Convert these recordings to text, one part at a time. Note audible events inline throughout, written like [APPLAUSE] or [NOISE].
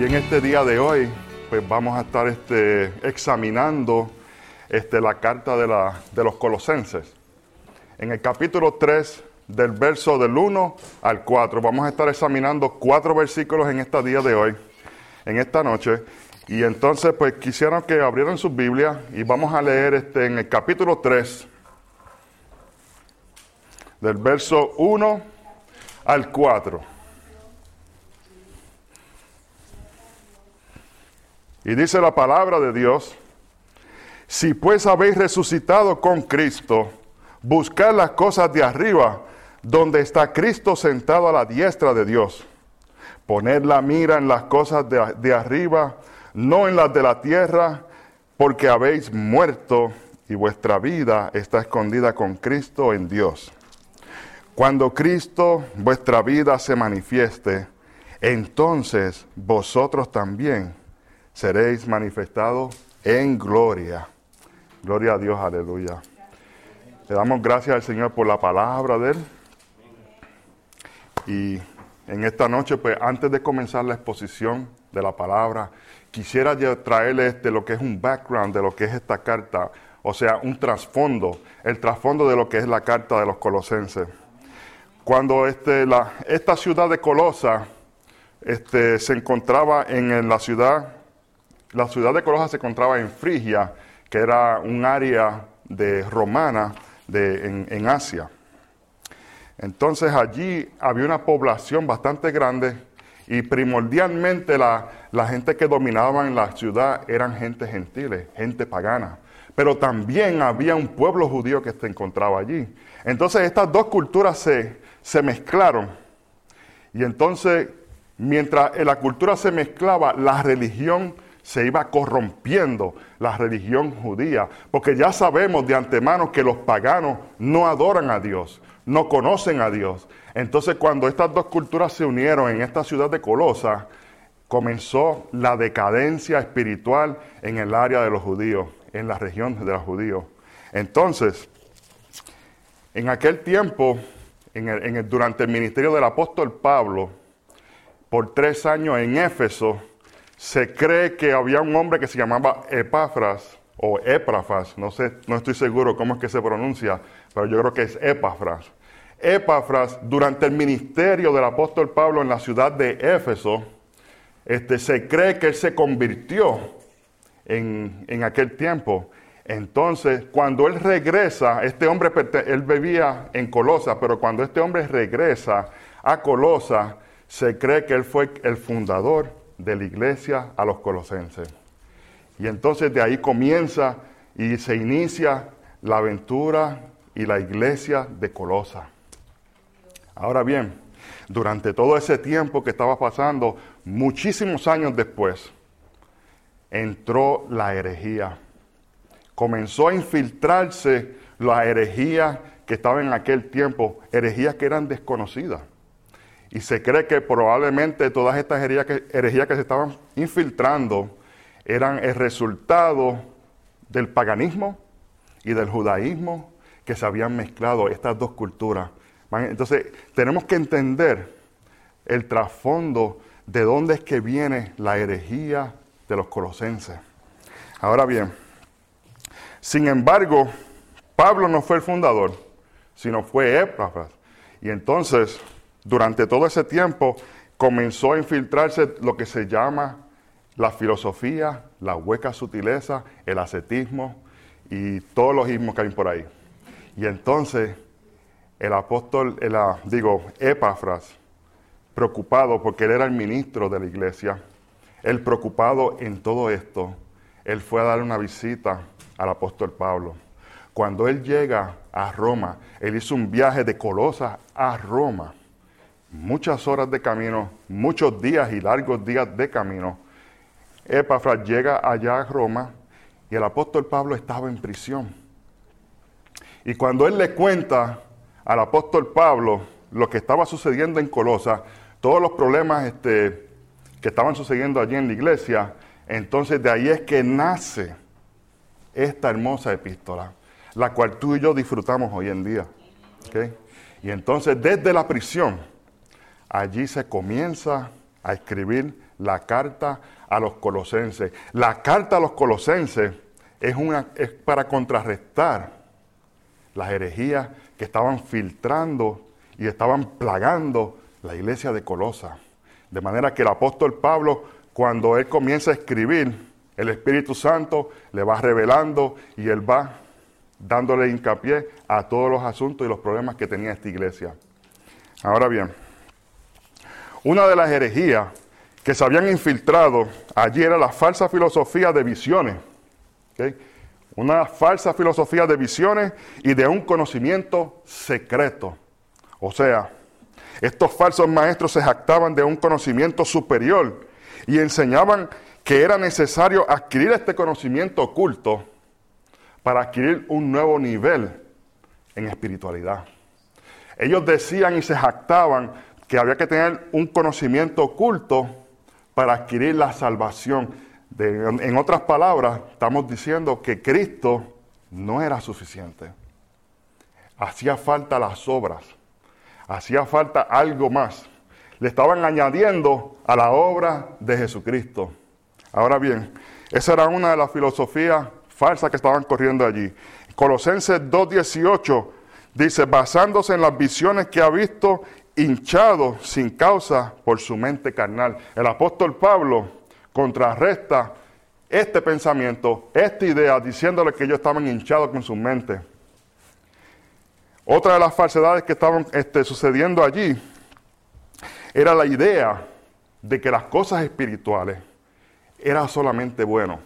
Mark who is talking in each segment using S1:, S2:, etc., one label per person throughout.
S1: Y en este día de hoy, pues vamos a estar este, examinando este, la carta de, la, de los colosenses. En el capítulo 3, del verso del 1 al 4, vamos a estar examinando cuatro versículos en este día de hoy, en esta noche. Y entonces, pues quisiera que abrieran sus Biblias y vamos a leer este, en el capítulo 3, del verso 1 al 4. Y dice la palabra de Dios, si pues habéis resucitado con Cristo, buscad las cosas de arriba, donde está Cristo sentado a la diestra de Dios. Poned la mira en las cosas de, de arriba, no en las de la tierra, porque habéis muerto y vuestra vida está escondida con Cristo en Dios. Cuando Cristo, vuestra vida, se manifieste, entonces vosotros también seréis manifestados en gloria. Gloria a Dios, aleluya. Le damos gracias al Señor por la palabra de Él. Y en esta noche, pues antes de comenzar la exposición de la palabra, quisiera traerles de lo que es un background de lo que es esta carta, o sea, un trasfondo, el trasfondo de lo que es la carta de los colosenses. Cuando este, la, esta ciudad de Colosa este, se encontraba en, la ciudad, la ciudad de Colosa se encontraba en Frigia, que era un área de romana de, en, Asia. Entonces allí había una población bastante grande y primordialmente la, la, gente que dominaba en la ciudad eran gente gentiles, gente pagana. Pero también había un pueblo judío que se encontraba allí. Entonces estas dos culturas se, se mezclaron. Y entonces, mientras la cultura se mezclaba, la religión se iba corrompiendo, la religión judía. Porque ya sabemos de antemano que los paganos no adoran a Dios, no conocen a Dios. Entonces, cuando estas dos culturas se unieron en esta ciudad de Colosa, comenzó la decadencia espiritual en el área de los judíos, en la región de los judíos. Entonces, en aquel tiempo, durante el ministerio del apóstol Pablo, por tres años en Éfeso, se cree que había un hombre que se llamaba Epafras o Epafras, no sé, no estoy seguro cómo es que se pronuncia, pero yo creo que es Epafras. Epafras, durante el ministerio del apóstol Pablo en la ciudad de Éfeso, este, se cree que él se convirtió en, en aquel tiempo. Entonces, cuando él regresa, este hombre, él vivía en Colosa, pero cuando este hombre regresa a Colosa, se cree que él fue el fundador de la iglesia a los colosenses. Y entonces de ahí comienza y se inicia la aventura y la iglesia de Colosa. Ahora bien, durante todo ese tiempo que estaba pasando, muchísimos años después, entró la herejía comenzó a infiltrarse la herejía que estaba en aquel tiempo, herejías que eran desconocidas. Y se cree que probablemente todas estas herejías que, se estaban infiltrando eran el resultado del paganismo y del judaísmo que se habían mezclado estas dos culturas. Entonces, tenemos que entender el trasfondo de dónde es que viene la herejía de los colosenses. Ahora bien, sin embargo, Pablo no fue el fundador, sino fue Epafras. Y entonces, durante todo ese tiempo, comenzó a infiltrarse lo que se llama la filosofía, la hueca sutileza, el ascetismo y todos los ismos que hay por ahí. Y entonces, el apóstol, el, digo, Epafras, preocupado porque él era el ministro de la iglesia, él preocupado en todo esto, él fue a dar una visita al apóstol Pablo. Cuando él llega a Roma, él hizo un viaje de Colosa a Roma. Muchas horas de camino, muchos días y largos días de camino. Epafras llega allá a Roma y el apóstol Pablo estaba en prisión. Y cuando él le cuenta al apóstol Pablo lo que estaba sucediendo en Colosa, todos los problemas este, que estaban sucediendo allí en la iglesia, entonces de ahí es que nace esta hermosa epístola, la cual tú y yo disfrutamos hoy en día. Y entonces desde la prisión, allí se comienza a escribir la carta a los colosenses. La carta a los colosenses es, una, para contrarrestar las herejías que estaban filtrando y estaban plagando la iglesia de Colosa. De manera que el apóstol Pablo, cuando él comienza a escribir, el Espíritu Santo le va revelando y él va dándole hincapié a todos los asuntos y los problemas que tenía esta iglesia. Ahora bien, una de las herejías que se habían infiltrado allí era la falsa filosofía de visiones. Una falsa filosofía de visiones y de un conocimiento secreto. O sea, estos falsos maestros se jactaban de un conocimiento superior y enseñaban que era necesario adquirir este conocimiento oculto para adquirir un nuevo nivel en espiritualidad. Ellos decían y se jactaban que había que tener un conocimiento oculto para adquirir la salvación. en otras palabras, estamos diciendo que Cristo no era suficiente. Hacía falta las obras, hacía falta algo más. Le estaban añadiendo a la obra de Jesucristo. Ahora bien, esa era una de las filosofías falsas que estaban corriendo allí. Colosenses 2.18 dice, basándose en las visiones que ha visto, hinchado sin causa por su mente carnal. El apóstol Pablo contrarresta este pensamiento, esta idea, diciéndole que ellos estaban hinchados con su mente. Otra de las falsedades que estaban este, sucediendo allí era la idea de que las cosas espirituales era solamente bueno.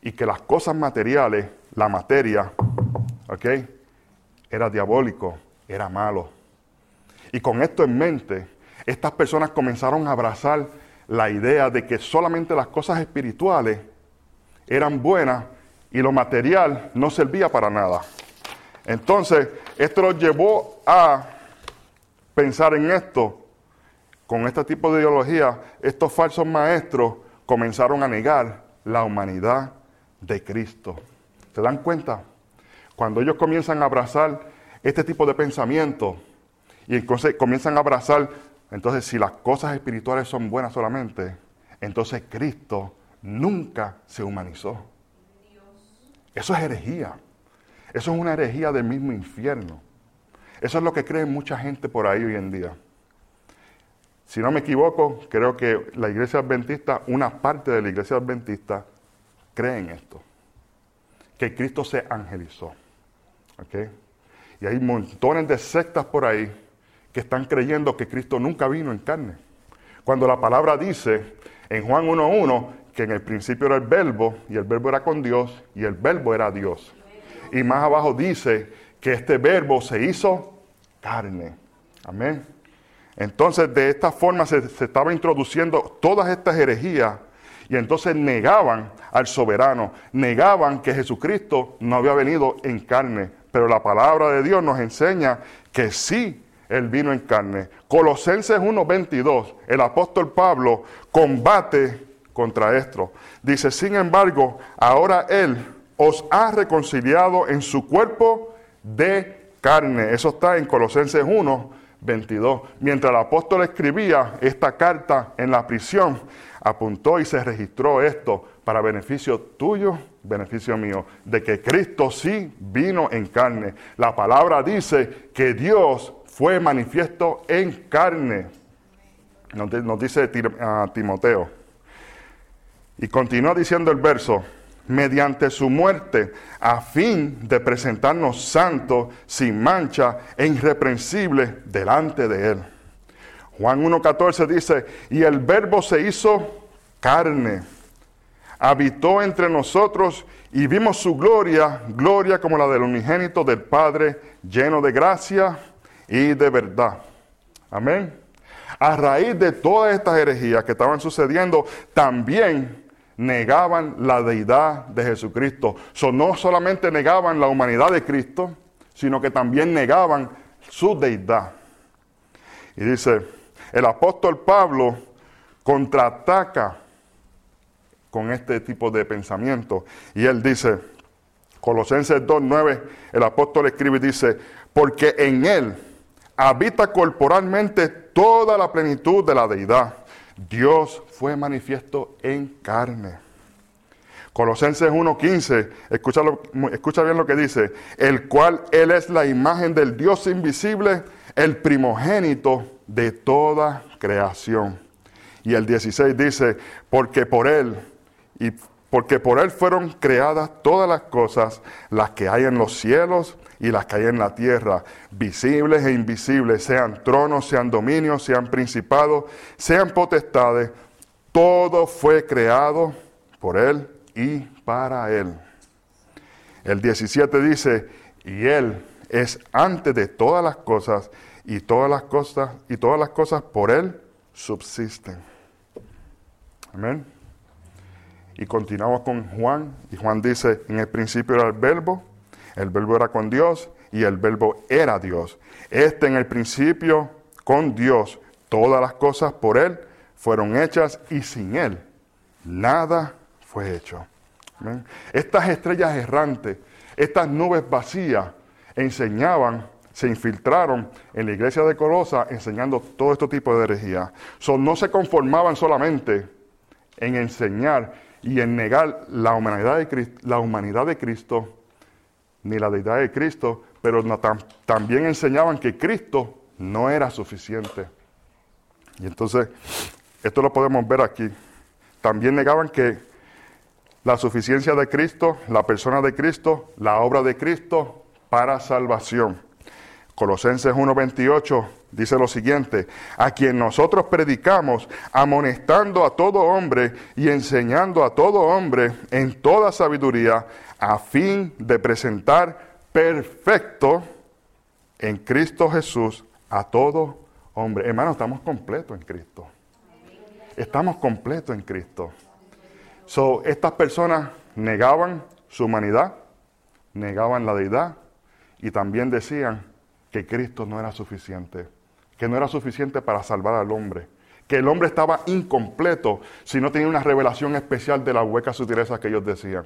S1: Y que las cosas materiales, la materia, ¿ok? Era diabólico, era malo. Y con esto en mente, estas personas comenzaron a abrazar la idea de que solamente las cosas espirituales eran buenas y lo material no servía para nada. Entonces, esto los llevó a pensar en esto. Con este tipo de ideología, estos falsos maestros comenzaron a negar la humanidad de Cristo. ¿Se dan cuenta? Cuando ellos comienzan a abrazar este tipo de pensamiento y entonces comienzan a abrazar, entonces si las cosas espirituales son buenas solamente, entonces Cristo nunca se humanizó. Eso es herejía. Eso es una herejía del mismo infierno. Eso es lo que cree mucha gente por ahí hoy en día. Si no me equivoco, creo que la iglesia adventista, una parte de la iglesia adventista, cree en esto. Que Cristo se angelizó. Y hay montones de sectas por ahí que están creyendo que Cristo nunca vino en carne. Cuando la palabra dice en Juan 1.1 que en el principio era el verbo y el verbo era con Dios y el verbo era Dios. Y más abajo dice que este verbo se hizo carne. Amén. Entonces, de esta forma se, estaba introduciendo todas estas herejías y entonces negaban al soberano, negaban que Jesucristo no había venido en carne. Pero la palabra de Dios nos enseña que sí, Él vino en carne. Colosenses 1:22, el apóstol Pablo combate contra esto. Dice, sin embargo, ahora Él os ha reconciliado en su cuerpo de carne. Eso está en Colosenses 1, 22. Mientras el apóstol escribía esta carta en la prisión, apuntó y se registró esto para beneficio tuyo, beneficio mío, de que Cristo sí vino en carne. La palabra dice que Dios fue manifiesto en carne. Nos dice Timoteo. Y continúa diciendo el verso, mediante su muerte, a fin de presentarnos santos, sin mancha e irreprensibles delante de Él. Juan 1.14 dice, y el verbo se hizo carne, habitó entre nosotros y vimos su gloria, gloria como la del unigénito del Padre, lleno de gracia y de verdad. Amén. A raíz de todas estas herejías que estaban sucediendo, también negaban la deidad de Jesucristo. no solamente negaban la humanidad de Cristo, sino que también negaban su deidad. Y dice, el apóstol Pablo contraataca con este tipo de pensamiento. Y él dice, Colosenses 2.9, el apóstol escribe y dice, porque en él habita corporalmente toda la plenitud de la deidad Dios fue manifiesto en carne. Colosenses 1.15, escucha, escucha bien lo que dice, el cual Él es la imagen del Dios invisible, el primogénito de toda creación. Y el 16 dice, porque por Él y porque por Él fueron creadas todas las cosas, las que hay en los cielos y las que hay en la tierra, visibles e invisibles, sean tronos, sean dominios, sean principados, sean potestades, todo fue creado por Él y para Él. El 17 dice, y Él es antes de todas las cosas, y todas las cosas, y todas las cosas por Él subsisten. Amén. Y continuamos con Juan, y Juan dice, en el principio era el verbo, el verbo era con Dios, y el verbo era Dios. Este en el principio con Dios, todas las cosas por Él fueron hechas, y sin Él nada fue hecho. Estas estrellas errantes, estas nubes vacías, enseñaban, se infiltraron en la iglesia de Colosa enseñando todo este tipo de herejía. no se conformaban solamente en enseñar y en negar la humanidad de Cristo, la humanidad de Cristo ni la deidad de Cristo, pero también enseñaban que Cristo no era suficiente. Y entonces, esto lo podemos ver aquí. También negaban que la suficiencia de Cristo, la persona de Cristo, la obra de Cristo para salvación. Colosenses 1:28 dice lo siguiente, a quien nosotros predicamos, amonestando a todo hombre y enseñando a todo hombre en toda sabiduría, a fin de presentar perfecto en Cristo Jesús a todo hombre. Hermano, estamos completos en Cristo. Estamos completos en Cristo. So, estas personas negaban su humanidad, negaban la deidad y también decían que Cristo no era suficiente, que no era suficiente para salvar al hombre, que el hombre estaba incompleto si no tenía una revelación especial de la hueca sutileza que ellos decían,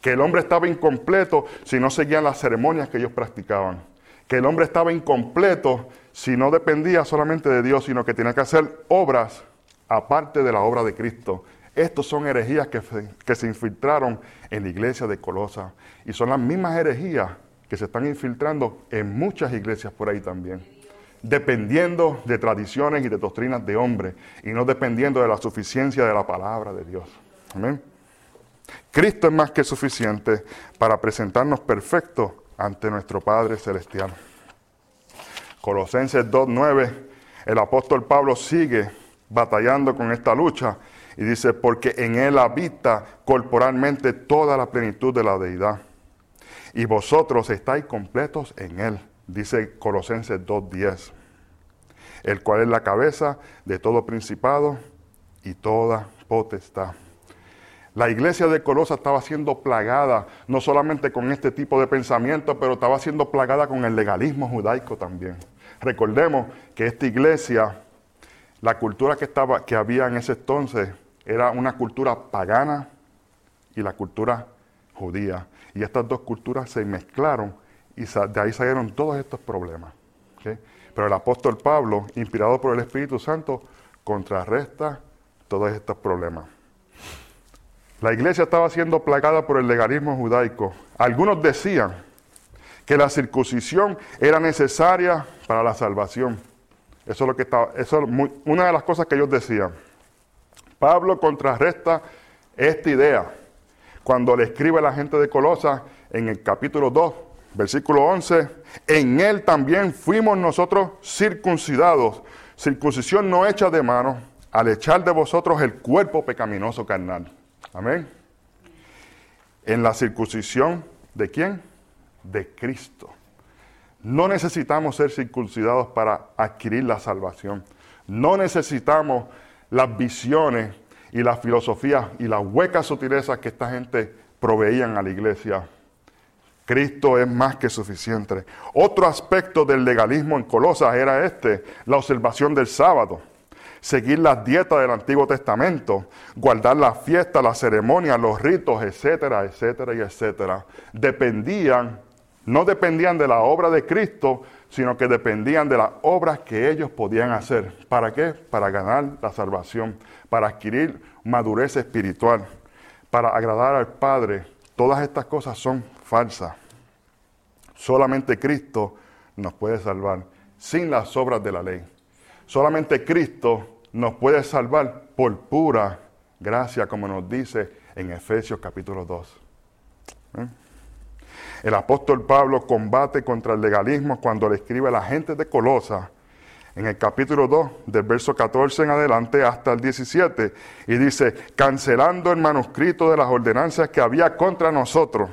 S1: que el hombre estaba incompleto si no seguían las ceremonias que ellos practicaban, que el hombre estaba incompleto si no dependía solamente de Dios, sino que tenía que hacer obras aparte de la obra de Cristo estos son herejías que, que, se infiltraron en la iglesia de Colosa. Y son las mismas herejías que se están infiltrando en muchas iglesias por ahí también. Dependiendo de tradiciones y de doctrinas de hombres y no dependiendo de la suficiencia de la palabra de Dios. Amén. Cristo es más que suficiente para presentarnos perfectos ante nuestro Padre Celestial. Colosenses 2.9, el apóstol Pablo sigue batallando con esta lucha y dice, porque en Él habita corporalmente toda la plenitud de la deidad. Y vosotros estáis completos en Él, dice Colosenses 2.10, el cual es la cabeza de todo principado y toda potestad. La iglesia de Colosa estaba siendo plagada no solamente con este tipo de pensamiento, pero estaba siendo plagada con el legalismo judaico también. Recordemos que esta iglesia, la cultura que, estaba, que había en ese entonces, era una cultura pagana y la cultura judía. Y estas dos culturas se mezclaron y de ahí salieron todos estos problemas. Pero el apóstol Pablo, inspirado por el Espíritu Santo, contrarresta todos estos problemas. La iglesia estaba siendo plagada por el legalismo judaico. Algunos decían que la circuncisión era necesaria para la salvación. Eso es lo que estaba, eso es una de las cosas que ellos decían. Pablo contrarresta esta idea cuando le escribe a la gente de Colosa en el capítulo 2, versículo 11, en él también fuimos nosotros circuncidados, circuncisión no hecha de mano, al echar de vosotros el cuerpo pecaminoso carnal. Amén. En la circuncisión de quién? De Cristo. No necesitamos ser circuncidados para adquirir la salvación. No necesitamos las visiones y las filosofías y las huecas sutilezas que esta gente proveían a la iglesia. Cristo es más que suficiente. Otro aspecto del legalismo en Colosas era este, la observación del sábado, seguir las dietas del Antiguo Testamento, guardar las fiestas, las ceremonias, los ritos, etcétera, etcétera y etcétera. Dependían no dependían de la obra de Cristo, sino que dependían de las obras que ellos podían hacer. ¿Para qué? Para ganar la salvación, para adquirir madurez espiritual, para agradar al Padre. Todas estas cosas son falsas. Solamente Cristo nos puede salvar sin las obras de la ley. Solamente Cristo nos puede salvar por pura gracia, como nos dice en Efesios capítulo 2. ¿Eh? El apóstol Pablo combate contra el legalismo cuando le escribe a la gente de Colosa en el capítulo 2, del verso 14 en adelante hasta el 17, y dice, cancelando el manuscrito de las ordenanzas que había contra nosotros,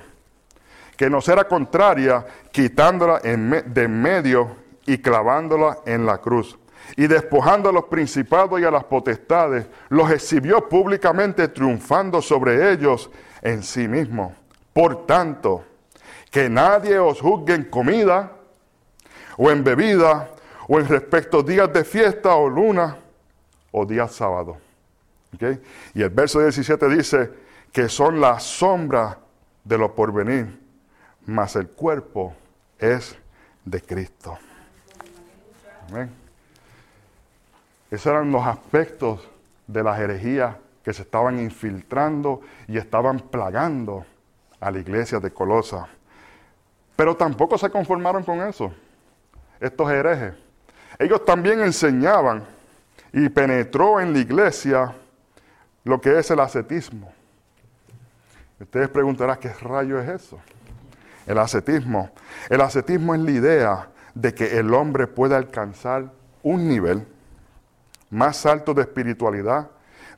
S1: que nos era contraria, quitándola de en medio y clavándola en la cruz. Y despojando a los principados y a las potestades, los exhibió públicamente, triunfando sobre ellos en sí mismo. Por tanto, que nadie os juzgue en comida o en bebida o en respecto días de fiesta o luna o días sábados. Y el verso 17 dice que son la sombra de lo porvenir, mas el cuerpo es de Cristo. Esos eran los aspectos de las herejías que se estaban infiltrando y estaban plagando a la iglesia de Colosa. Pero tampoco se conformaron con eso, estos herejes. Ellos también enseñaban y penetró en la iglesia lo que es el ascetismo. Ustedes preguntarán, ¿qué rayo es eso? El ascetismo. El ascetismo es la idea de que el hombre puede alcanzar un nivel más alto de espiritualidad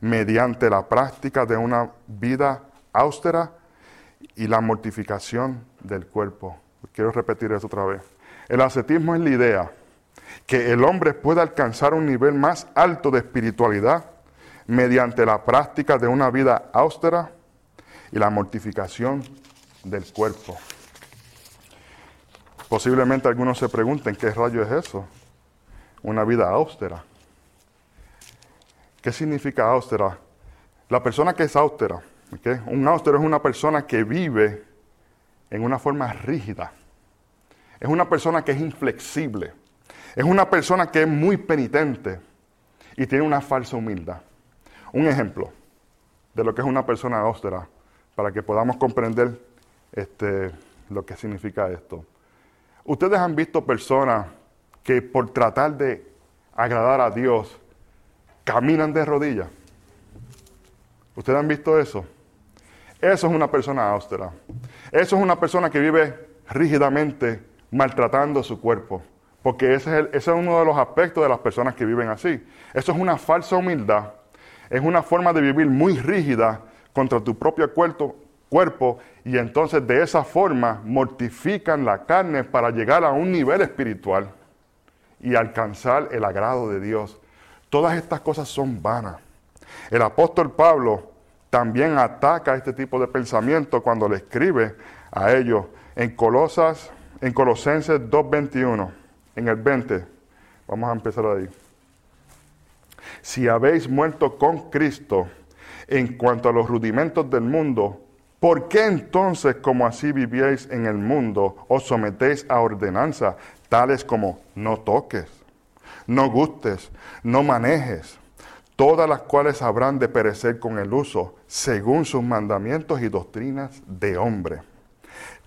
S1: mediante la práctica de una vida austera y la mortificación del cuerpo. Quiero repetir eso otra vez. El ascetismo es la idea que el hombre pueda alcanzar un nivel más alto de espiritualidad mediante la práctica de una vida austera y la mortificación del cuerpo. Posiblemente algunos se pregunten, ¿qué rayo es eso? Una vida austera. ¿Qué significa austera? La persona que es austera, un austero es una persona que vive en una forma rígida. Es una persona que es inflexible. Es una persona que es muy penitente y tiene una falsa humildad. Un ejemplo de lo que es una persona austera, para que podamos comprender este, lo que significa esto. Ustedes han visto personas que por tratar de agradar a Dios caminan de rodillas. ¿Ustedes han visto eso? Eso es una persona austera. Eso es una persona que vive rígidamente maltratando su cuerpo. Porque ese es, ese es uno de los aspectos de las personas que viven así. Eso es una falsa humildad. Es una forma de vivir muy rígida contra tu propio cuerpo, cuerpo y entonces de esa forma mortifican la carne para llegar a un nivel espiritual y alcanzar el agrado de Dios. Todas estas cosas son vanas. El apóstol Pablo también ataca este tipo de pensamiento cuando le escribe a ellos en Colosas, en Colosenses 2:21, en el 20. Vamos a empezar ahí. Si habéis muerto con Cristo en cuanto a los rudimentos del mundo, ¿Por qué entonces, como así vivíais en el mundo, os sometéis a ordenanzas tales como no toques, no gustes, no manejes, todas las cuales habrán de perecer con el uso, según sus mandamientos y doctrinas de hombre?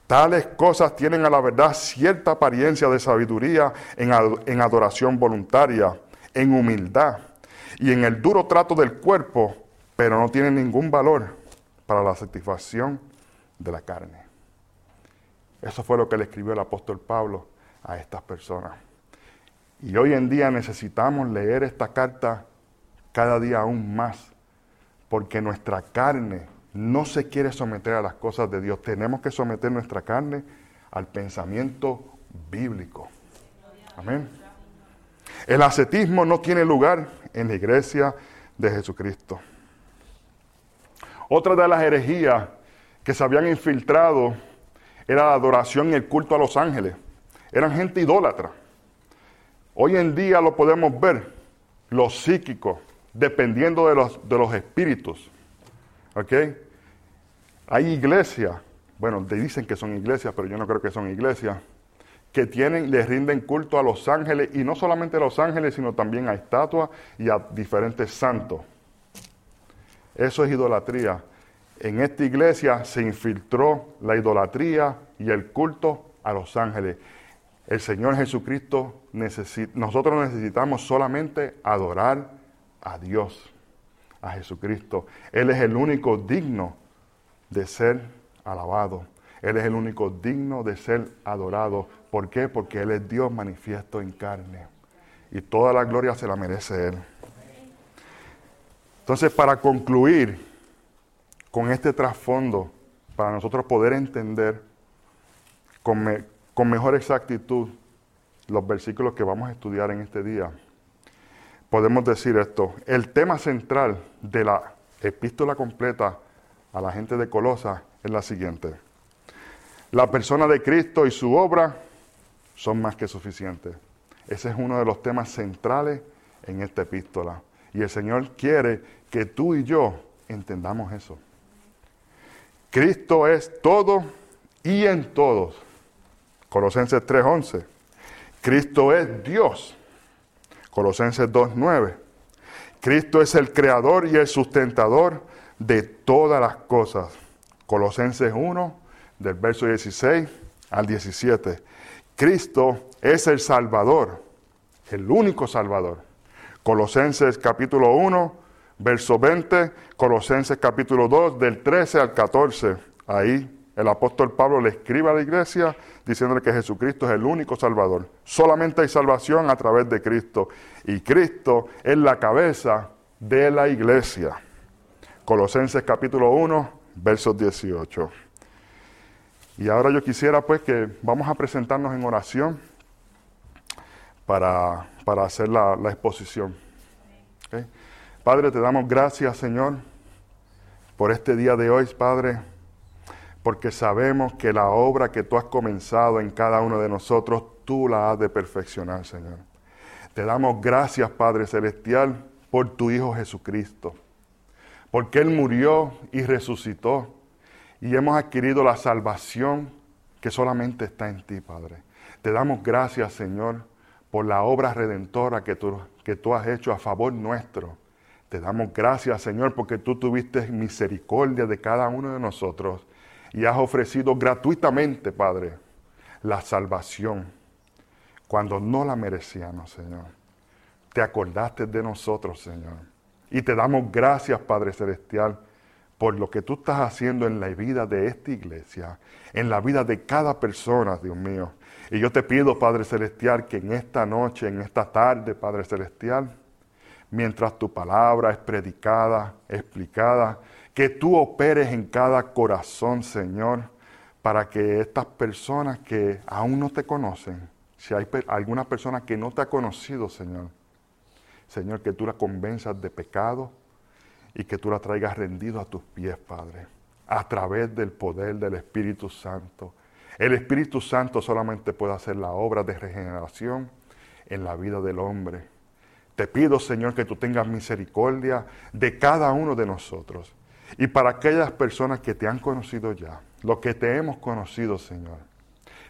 S1: Tales cosas tienen a la verdad cierta apariencia de sabiduría en, adoración voluntaria, en humildad y en el duro trato del cuerpo, pero no tienen ningún valor para la satisfacción de la carne. Eso fue lo que le escribió el apóstol Pablo a estas personas. Y hoy en día necesitamos leer esta carta cada día aún más, porque nuestra carne no se quiere someter a las cosas de Dios. Tenemos que someter nuestra carne al pensamiento bíblico. Amén. El ascetismo no tiene lugar en la iglesia de Jesucristo. Otra de las herejías que se habían infiltrado era la adoración y el culto a los ángeles. Eran gente idólatra. Hoy en día lo podemos ver, los psíquicos, dependiendo de los, de los espíritus. ¿Ok? Hay iglesias bueno, dicen que son iglesias, pero yo no creo que son iglesias, que tienen, le rinden culto a los ángeles, y no solamente a los ángeles, sino también a estatuas y a diferentes santos. Eso es idolatría. En esta iglesia se infiltró la idolatría y el culto a los ángeles. El Señor Jesucristo, nosotros necesitamos solamente adorar a Dios, a Jesucristo. Él es el único digno de ser alabado. Él es el único digno de ser adorado. ¿Por qué? Porque Él es Dios manifiesto en carne. Y toda la gloria se la merece Él. Entonces, para concluir con este trasfondo, para nosotros poder entender con, mejor exactitud los versículos que vamos a estudiar en este día, podemos decir esto. El tema central de la epístola completa a la gente de Colosa es la siguiente. La persona de Cristo y su obra son más que suficientes. Ese es uno de los temas centrales en esta epístola. Y el Señor quiere que tú y yo entendamos eso. Cristo es todo y en todos. Colosenses 3:11. Cristo es Dios. Colosenses 2:9. Cristo es el creador y el sustentador de todas las cosas. Colosenses 1, del verso 16 al 17. Cristo es el Salvador, el único Salvador. Colosenses capítulo 1, verso 20, Colosenses capítulo 2, del 13 al 14. Ahí el apóstol Pablo le escribe a la iglesia diciéndole que Jesucristo es el único Salvador. Solamente hay salvación a través de Cristo. Y Cristo es la cabeza de la iglesia. Colosenses capítulo 1, versos 18. Y ahora yo quisiera pues que vamos a presentarnos en oración para, hacer la, exposición. Padre, te damos gracias, Señor, por este día de hoy, Padre, porque sabemos que la obra que tú has comenzado en cada uno de nosotros, tú la has de perfeccionar, Señor. Te damos gracias, Padre Celestial, por tu Hijo Jesucristo porque Él murió y resucitó y hemos adquirido la salvación que solamente está en ti, Padre. Te damos gracias, Señor, por la obra redentora que tú, que tú has hecho a favor nuestro. Te damos gracias, Señor, porque tú tuviste misericordia de cada uno de nosotros y has ofrecido gratuitamente, Padre, la salvación cuando no la merecíamos, Señor. Te acordaste de nosotros, Señor. Y te damos gracias, Padre Celestial, por lo que tú estás haciendo en la vida de esta iglesia, en la vida de cada persona, Dios mío. Y yo te pido, Padre Celestial, que en esta noche, en esta tarde, Padre Celestial, mientras tu palabra es predicada, explicada, que tú operes en cada corazón, Señor, para que estas personas que aún no te conocen, si hay alguna persona que no te ha conocido, Señor, Señor, que tú la convenzas de pecado y que tú la traigas rendido a tus pies, Padre, a través del poder del Espíritu Santo. El Espíritu Santo solamente puede hacer la obra de regeneración en la vida del hombre. Te pido, Señor, que tú tengas misericordia de cada uno de nosotros. Y para aquellas personas que te han conocido ya, lo que te hemos conocido, Señor,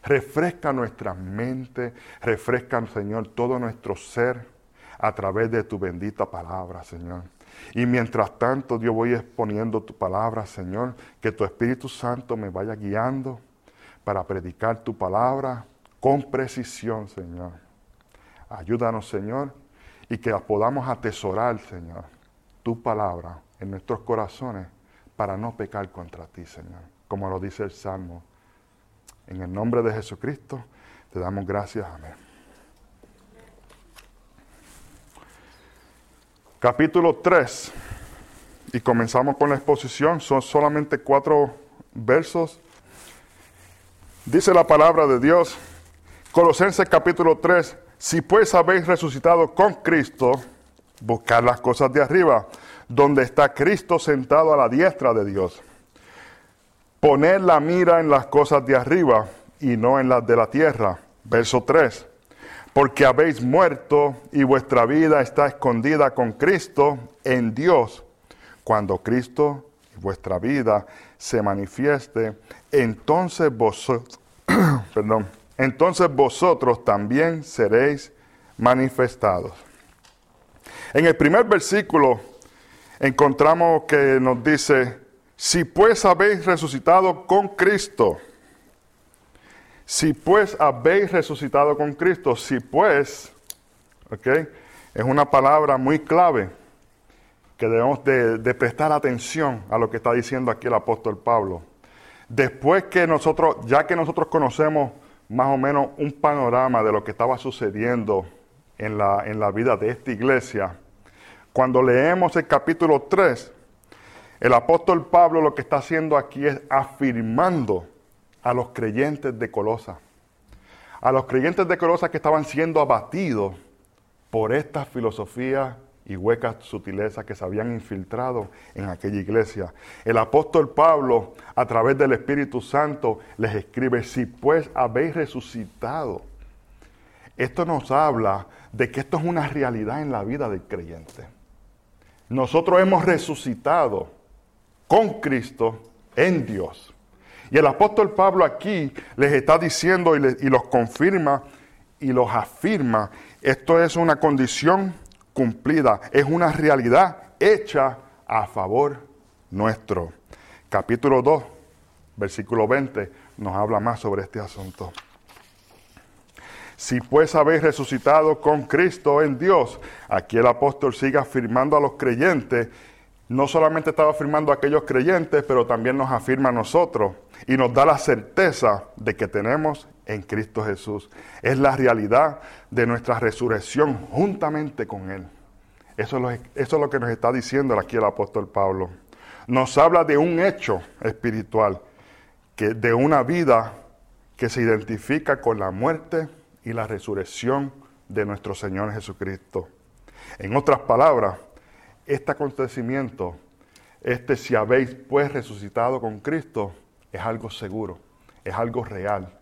S1: refresca nuestra mente, refresca, Señor, todo nuestro ser a través de tu bendita palabra, Señor. Y mientras tanto yo voy exponiendo tu palabra, Señor, que tu Espíritu Santo me vaya guiando para predicar tu palabra con precisión, Señor. Ayúdanos, Señor, y que podamos atesorar, Señor, tu palabra en nuestros corazones para no pecar contra ti, Señor, como lo dice el Salmo. En el nombre de Jesucristo te damos gracias. Amén. capítulo 3, y comenzamos con la exposición, son solamente cuatro versos. Dice la palabra de Dios, Colosenses capítulo 3, si pues habéis resucitado con Cristo, buscad las cosas de arriba, donde está Cristo sentado a la diestra de Dios. Poned la mira en las cosas de arriba y no en las de la tierra. Verso 3 porque habéis muerto y vuestra vida está escondida con Cristo en Dios. Cuando Cristo vuestra vida se manifieste, entonces vosotros, [CLEARS THROAT] perdón, entonces vosotros también seréis manifestados. En el primer versículo encontramos que nos dice, si pues habéis resucitado con Cristo, si pues habéis resucitado con Cristo, si pues, ¿ok? Es una palabra muy clave que debemos de, prestar atención a lo que está diciendo aquí el apóstol Pablo. Después que nosotros, ya que nosotros conocemos más o menos un panorama de lo que estaba sucediendo en la, en la vida de esta iglesia, cuando leemos el capítulo 3, el apóstol Pablo lo que está haciendo aquí es afirmando a los creyentes de Colosa, a los creyentes de Colosa que estaban siendo abatidos por esta filosofía y huecas sutilezas que se habían infiltrado en aquella iglesia. El apóstol Pablo, a través del Espíritu Santo, les escribe, si pues habéis resucitado. Esto nos habla de que esto es una realidad en la vida del creyente. Nosotros hemos resucitado con Cristo en Dios. Y el apóstol Pablo aquí les está diciendo y, y los confirma y los afirma, esto es una condición cumplida, es una realidad hecha a favor nuestro. Capítulo 2, versículo 20, nos habla más sobre este asunto. Si pues habéis resucitado con Cristo en Dios, aquí el apóstol sigue afirmando a los creyentes, no solamente estaba afirmando a aquellos creyentes, pero también nos afirma a nosotros y nos da la certeza de que tenemos en Cristo Jesús. Es la realidad de nuestra resurrección juntamente con Él. Eso es, lo, eso es lo que nos está diciendo aquí el apóstol Pablo. Nos habla de un hecho espiritual, que, de una vida que se identifica con la muerte y la resurrección de nuestro Señor Jesucristo. En otras palabras, este acontecimiento, este si habéis pues resucitado con Cristo, es algo seguro, es algo real,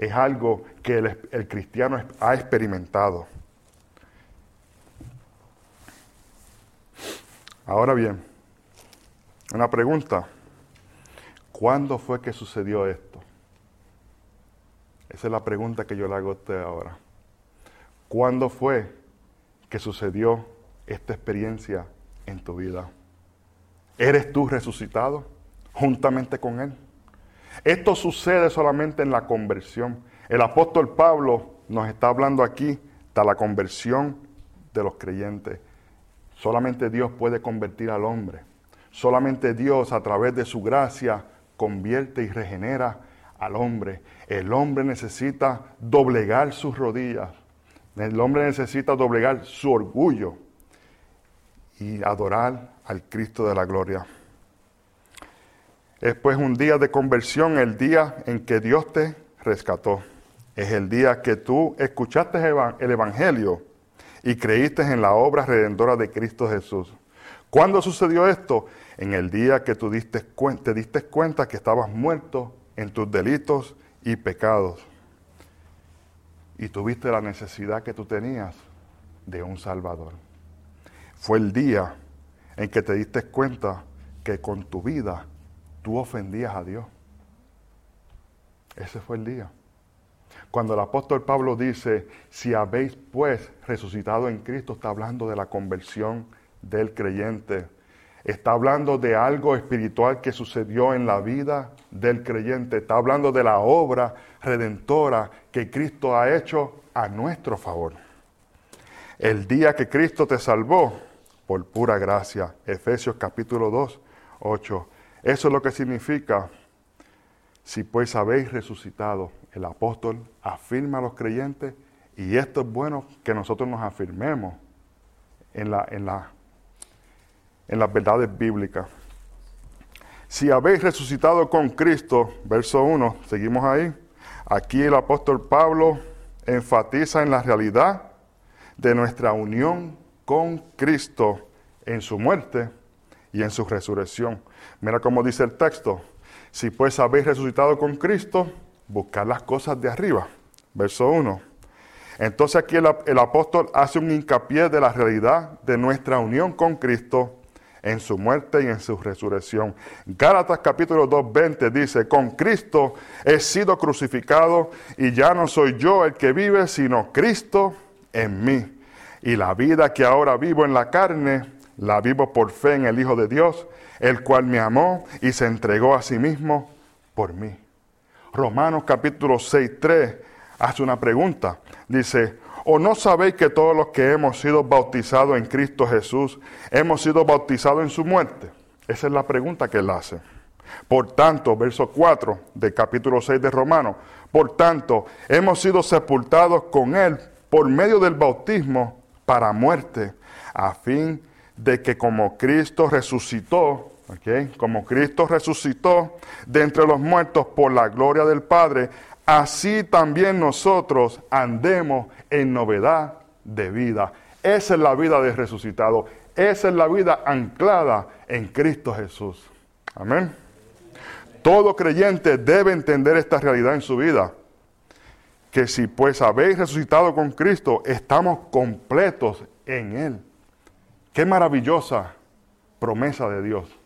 S1: es algo que el, cristiano ha experimentado. Ahora bien, una pregunta. ¿Cuándo fue que sucedió esto? Esa es la pregunta que yo le hago a usted ahora. ¿Cuándo fue que sucedió esta experiencia en tu vida? ¿Eres tú resucitado juntamente con Él? Esto sucede solamente en la conversión. El apóstol Pablo nos está hablando aquí de la conversión de los creyentes. Solamente Dios puede convertir al hombre. Solamente Dios a través de su gracia convierte y regenera al hombre. El hombre necesita doblegar sus rodillas. El hombre necesita doblegar su orgullo y adorar al Cristo de la gloria. Es pues un día de conversión, el día en que Dios te rescató. Es el día que tú escuchaste el Evangelio y creíste en la obra redentora de Cristo Jesús. ¿Cuándo sucedió esto? En el día que tú te diste cuenta que estabas muerto en tus delitos y pecados. Y tuviste la necesidad que tú tenías de un Salvador. Fue el día en que te diste cuenta que con tu vida tú ofendías a Dios. Ese fue el día. Cuando el apóstol Pablo dice, si habéis pues resucitado en Cristo, está hablando de la conversión del creyente. Está hablando de algo espiritual que sucedió en la vida del creyente. Está hablando de la obra redentora que Cristo ha hecho a nuestro favor. El día que Cristo te salvó por pura gracia. Efesios capítulo 2, 8. Eso es lo que significa, si pues habéis resucitado, el apóstol afirma a los creyentes y esto es bueno que nosotros nos afirmemos en, la, en, la, en las verdades bíblicas. Si habéis resucitado con Cristo, verso 1, seguimos ahí. Aquí el apóstol Pablo enfatiza en la realidad de nuestra unión con Cristo en su muerte y en su resurrección. Mira cómo dice el texto. Si pues habéis resucitado con Cristo, buscad las cosas de arriba. Verso 1. Entonces aquí el, el, apóstol hace un hincapié de la realidad de nuestra unión con Cristo en su muerte y en su resurrección. Gálatas capítulo 2, 20 dice, con Cristo he sido crucificado y ya no soy yo el que vive, sino Cristo en mí. Y la vida que ahora vivo en la carne, la vivo por fe en el Hijo de Dios, el cual me amó y se entregó a sí mismo por mí. Romanos capítulo 6, 3 hace una pregunta. Dice, ¿O no sabéis que todos los que hemos sido bautizados en Cristo Jesús hemos sido bautizados en su muerte? Esa es la pregunta que él hace. Por tanto, verso 4 del capítulo 6 de Romanos, por tanto, hemos sido sepultados con él por medio del bautismo para muerte, a fin de que como Cristo resucitó, como Cristo resucitó de entre los muertos por la gloria del Padre, así también nosotros andemos en novedad de vida. Esa es la vida del resucitado. Esa es la vida anclada en Cristo Jesús. Amén. Todo creyente debe entender esta realidad en su vida. Que si pues habéis resucitado con Cristo, estamos completos en Él. Qué maravillosa promesa de Dios.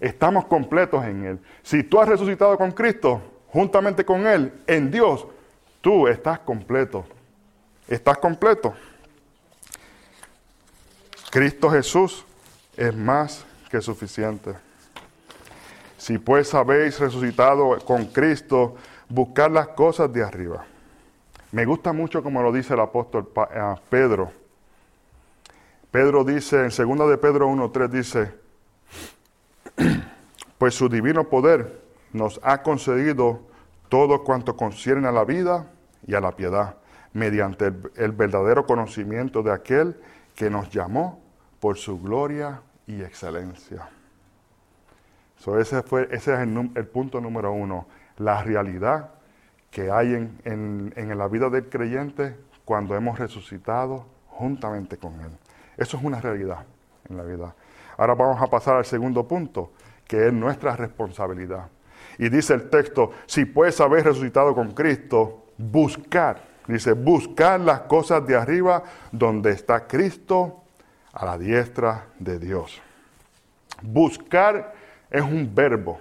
S1: Estamos completos en Él. Si tú has resucitado con Cristo, juntamente con Él, en Dios, tú estás completo. Estás completo. Cristo Jesús es más que suficiente. Si pues habéis resucitado con Cristo, buscar las cosas de arriba. Me gusta mucho como lo dice el apóstol Pedro. Pedro dice, en 2 de Pedro 1.3 dice, pues su divino poder nos ha concedido todo cuanto concierne a la vida y a la piedad, mediante el, verdadero conocimiento de aquel que nos llamó por su gloria y excelencia. ese, fue, ese es el, punto número uno, la realidad que hay en, en la vida del creyente cuando hemos resucitado juntamente con Él. Eso es una realidad en la vida. Ahora vamos a pasar al segundo punto, que es nuestra responsabilidad. Y dice el texto, si pues habéis resucitado con Cristo, buscar, dice, buscar las cosas de arriba donde está Cristo a la diestra de Dios. Buscar es un verbo.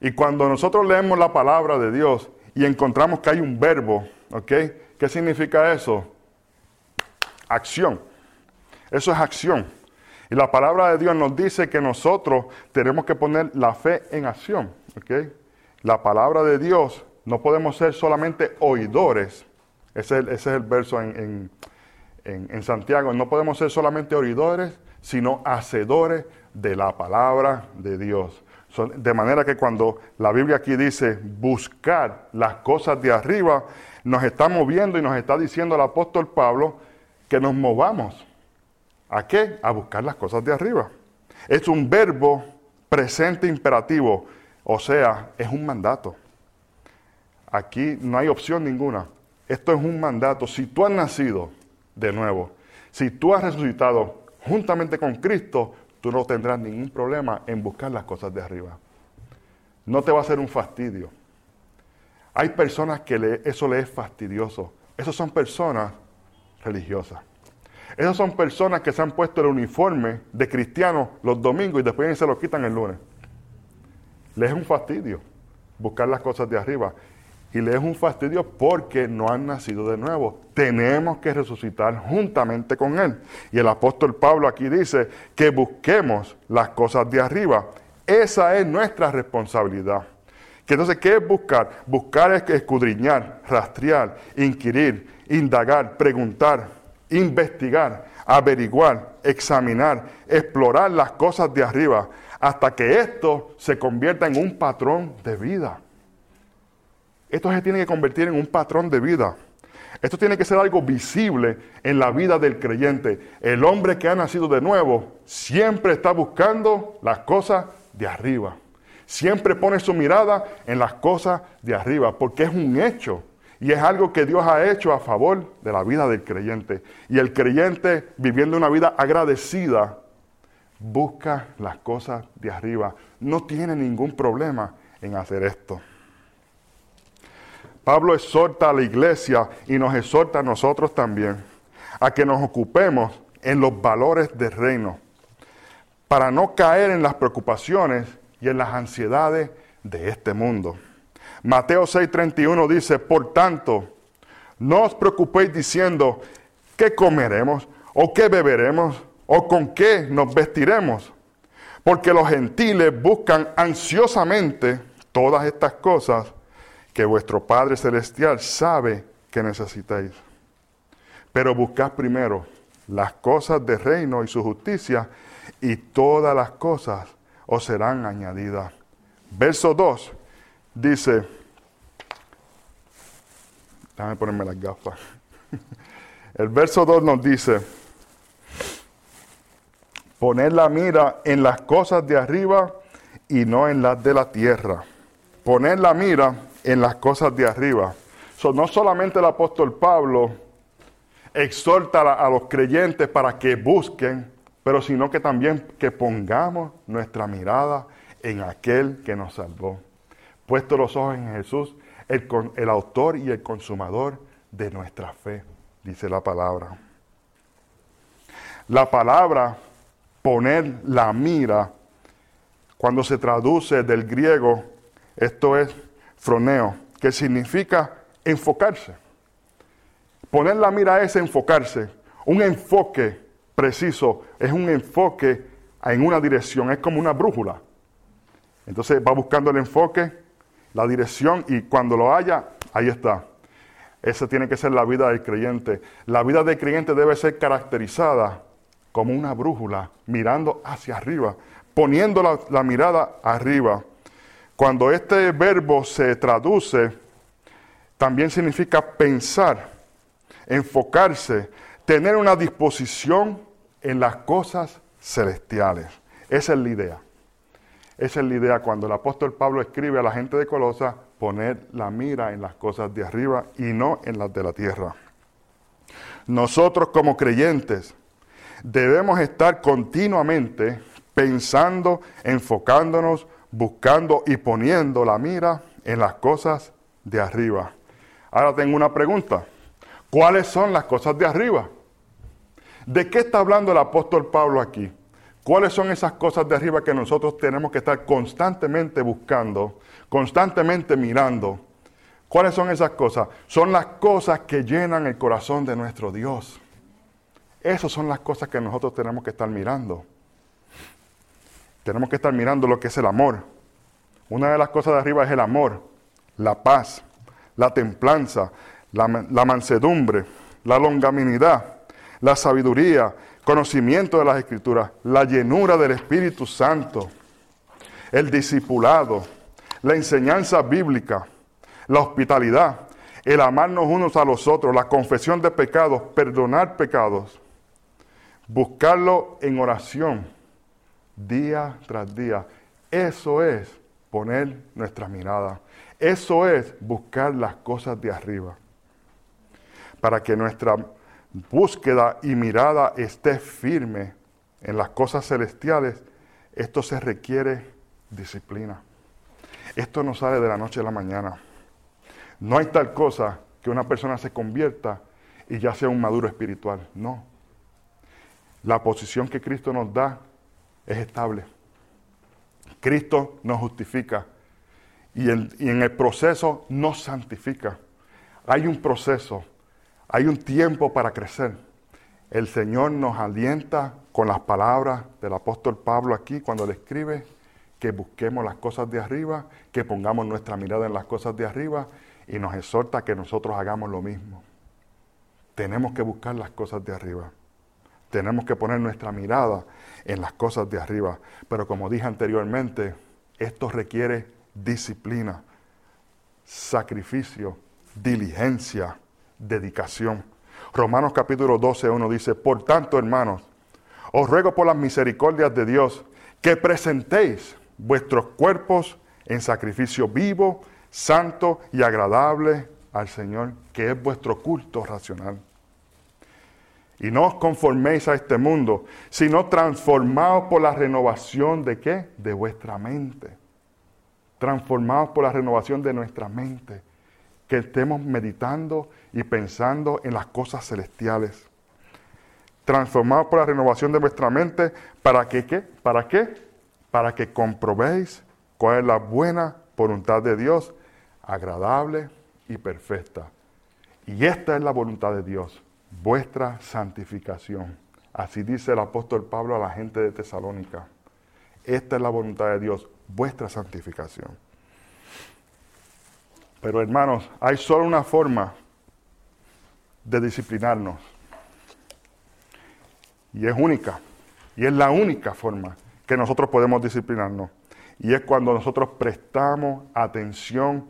S1: Y cuando nosotros leemos la palabra de Dios y encontramos que hay un verbo, ¿ok? ¿Qué significa eso? Acción. Eso es acción. Y la palabra de Dios nos dice que nosotros tenemos que poner la fe en acción. La palabra de Dios no podemos ser solamente oidores. Ese es el, verso en, Santiago. No podemos ser solamente oidores, sino hacedores de la palabra de Dios. De manera que cuando la Biblia aquí dice buscar las cosas de arriba, nos está moviendo y nos está diciendo el apóstol Pablo que nos movamos ¿A qué? A buscar las cosas de arriba. Es un verbo presente imperativo, o sea, es un mandato. Aquí no hay opción ninguna. Esto es un mandato. Si tú has nacido de nuevo, si tú has resucitado juntamente con Cristo, tú no tendrás ningún problema en buscar las cosas de arriba. No te va a ser un fastidio. Hay personas que eso le es fastidioso. Esas son personas religiosas. Esas son personas que se han puesto el uniforme de cristianos los domingos y después se lo quitan el lunes. Les es un fastidio buscar las cosas de arriba. Y les es un fastidio porque no han nacido de nuevo. Tenemos que resucitar juntamente con Él. Y el apóstol Pablo aquí dice que busquemos las cosas de arriba. Esa es nuestra responsabilidad. Que entonces, ¿qué es buscar? Buscar es escudriñar, rastrear, inquirir, indagar, preguntar, investigar, averiguar, examinar, explorar las cosas de arriba, hasta que esto se convierta en un patrón de vida. Esto se tiene que convertir en un patrón de vida. Esto tiene que ser algo visible en la vida del creyente. El hombre que ha nacido de nuevo siempre está buscando las cosas de arriba. Siempre pone su mirada en las cosas de arriba, porque es un hecho y es algo que Dios ha hecho a favor de la vida del creyente. Y el creyente, viviendo una vida agradecida, busca las cosas de arriba. No tiene ningún problema en hacer esto. Pablo exhorta a la iglesia y nos exhorta a nosotros también a que nos ocupemos en los valores del reino. para no caer en las preocupaciones y en las ansiedades de este mundo. Mateo 6:31 dice, por tanto, no os preocupéis diciendo, ¿qué comeremos? ¿O qué beberemos? ¿O con qué nos vestiremos? Porque los gentiles buscan ansiosamente todas estas cosas que vuestro Padre Celestial sabe que necesitáis. Pero buscad primero las cosas del reino y su justicia, y todas las cosas os serán añadidas. Verso 2 dice, déjame ponerme las gafas. El verso 2 nos dice, poner la mira en las cosas de arriba y no en las de la tierra. Poner la mira en las cosas de arriba. no solamente el apóstol Pablo exhorta a los creyentes para que busquen, pero sino que también que pongamos nuestra mirada en aquel que nos salvó. Puesto los ojos en Jesús, el, el autor y el consumador de nuestra fe, dice la palabra. La palabra poner la mira, cuando se traduce del griego, esto es froneo, que significa enfocarse. Poner la mira es enfocarse. Un enfoque preciso es un enfoque en una dirección, es como una brújula. Entonces va buscando el enfoque, la dirección y cuando lo haya, ahí está. Esa tiene que ser la vida del creyente. La vida del creyente debe ser caracterizada como una brújula, mirando hacia arriba, poniendo la, mirada arriba. Cuando este verbo se traduce, también significa pensar enfocarse, tener una disposición en las cosas celestiales. Esa es la idea. Esa es la idea cuando el apóstol Pablo escribe a la gente de Colosa, poner la mira en las cosas de arriba y no en las de la tierra. Nosotros como creyentes debemos estar continuamente pensando, enfocándonos, buscando y poniendo la mira en las cosas de arriba. Ahora tengo una pregunta. ¿Cuáles son las cosas de arriba? ¿De qué está hablando el apóstol Pablo aquí? ¿Cuáles son esas cosas de arriba que nosotros tenemos que estar constantemente buscando, constantemente mirando? ¿Cuáles son esas cosas? Son las cosas que llenan el corazón de nuestro Dios. Esas son las cosas que nosotros tenemos que estar mirando. Tenemos que estar mirando lo que es el amor. Una de las cosas de arriba es el amor, la paz, la templanza, la, mansedumbre, la longaminidad, la sabiduría, conocimiento de las escrituras, la llenura del Espíritu Santo, el discipulado, la enseñanza bíblica, la hospitalidad, el amarnos unos a los otros, la confesión de pecados, perdonar pecados, buscarlo en oración día tras día. Eso es poner nuestra mirada. Eso es buscar las cosas de arriba para que nuestra búsqueda y mirada esté firme en las cosas celestiales, esto se requiere disciplina. Esto no sale de la noche a la mañana. No hay tal cosa que una persona se convierta y ya sea un maduro espiritual. No. La posición que Cristo nos da es estable. Cristo nos justifica y en, el proceso nos santifica. Hay un proceso hay un tiempo para crecer. El Señor nos alienta con las palabras del apóstol Pablo aquí cuando le escribe que busquemos las cosas de arriba, que pongamos nuestra mirada en las cosas de arriba y nos exhorta que nosotros hagamos lo mismo. Tenemos que buscar las cosas de arriba. Tenemos que poner nuestra mirada en las cosas de arriba. Pero como dije anteriormente, esto requiere disciplina, sacrificio, diligencia dedicación. Romanos capítulo 12, 1 dice, por tanto, hermanos, os ruego por las misericordias de Dios que presentéis vuestros cuerpos en sacrificio vivo, santo y agradable al Señor, que es vuestro culto racional. Y no os conforméis a este mundo, sino transformaos por la renovación de qué? De vuestra mente. Transformaos por la renovación de nuestra mente que estemos meditando y pensando en las cosas celestiales. transformados por la renovación de vuestra mente, para que qué? ¿Para qué? Para que comprobéis cuál es la buena voluntad de Dios, agradable y perfecta. Y esta es la voluntad de Dios, vuestra santificación. Así dice el apóstol Pablo a la gente de Tesalónica. Esta es la voluntad de Dios, vuestra santificación. Pero hermanos, hay solo una forma de disciplinarnos. Y es única. Y es la única forma que nosotros podemos disciplinarnos. Y es cuando nosotros prestamos atención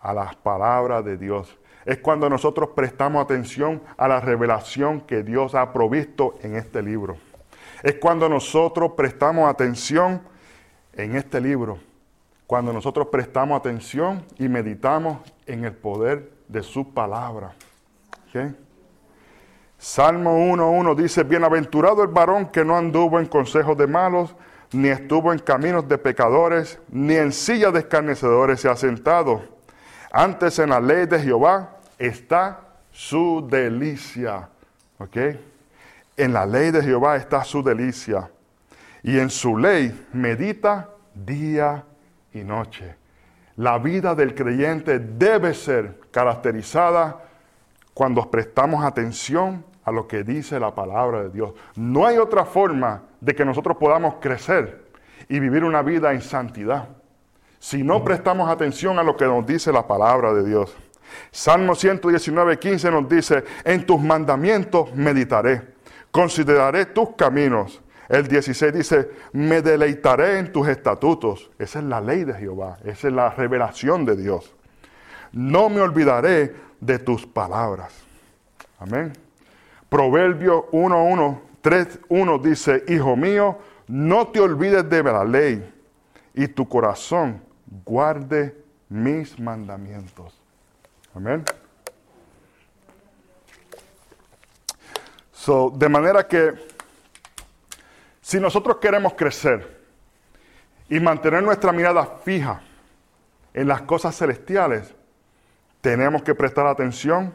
S1: a las palabras de Dios. Es cuando nosotros prestamos atención a la revelación que Dios ha provisto en este libro. Es cuando nosotros prestamos atención en este libro. Cuando nosotros prestamos atención y meditamos en el poder de su palabra. Salmo 1.1 dice, bienaventurado el varón que no anduvo en consejos de malos, ni estuvo en caminos de pecadores, ni en silla de escarnecedores se ha sentado. Antes en la ley de Jehová está su delicia. ¿Ok? En la ley de Jehová está su delicia. Y en su ley medita día y noche. La vida del creyente debe ser caracterizada cuando prestamos atención a lo que dice la palabra de Dios. No hay otra forma de que nosotros podamos crecer y vivir una vida en santidad si no prestamos atención a lo que nos dice la palabra de Dios. Salmo 119, 15 nos dice, en tus mandamientos meditaré, consideraré tus caminos. El 16 dice, me deleitaré en tus estatutos. Esa es la ley de Jehová, esa es la revelación de Dios. No me olvidaré de tus palabras. Amén. Proverbio 1.1, 3.1 dice, Hijo mío, no te olvides de la ley y tu corazón guarde mis mandamientos. Amén. So, de manera que si nosotros queremos crecer y mantener nuestra mirada fija en las cosas celestiales, tenemos que prestar atención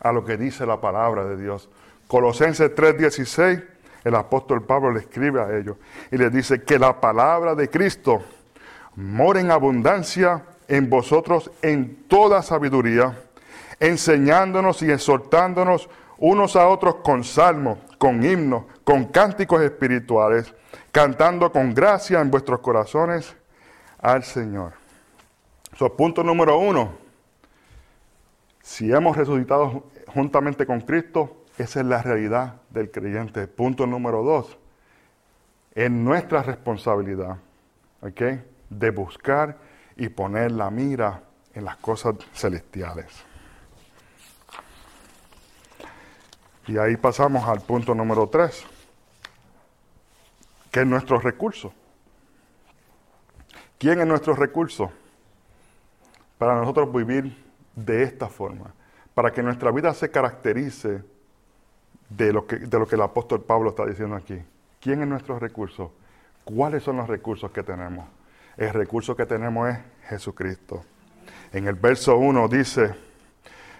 S1: a lo que dice la palabra de Dios. Colosenses 3:16, el apóstol Pablo le escribe a ellos y les dice que la palabra de Cristo mora en abundancia en vosotros en toda sabiduría, enseñándonos y exhortándonos unos a otros con salmos, con himnos, con cánticos espirituales, cantando con gracia en vuestros corazones al Señor. So, punto número uno si hemos resucitado juntamente con Cristo, esa es la realidad del creyente. Punto número dos. Es nuestra responsabilidad de buscar y poner la mira en las cosas celestiales. Y ahí pasamos al punto número tres, que es nuestro recurso. ¿Quién es nuestro recurso? Para nosotros vivir de esta forma, para que nuestra vida se caracterice de lo que, de lo que el apóstol Pablo está diciendo aquí. ¿Quién es nuestro recurso? ¿Cuáles son los recursos que tenemos? El recurso que tenemos es Jesucristo. En el verso 1 dice,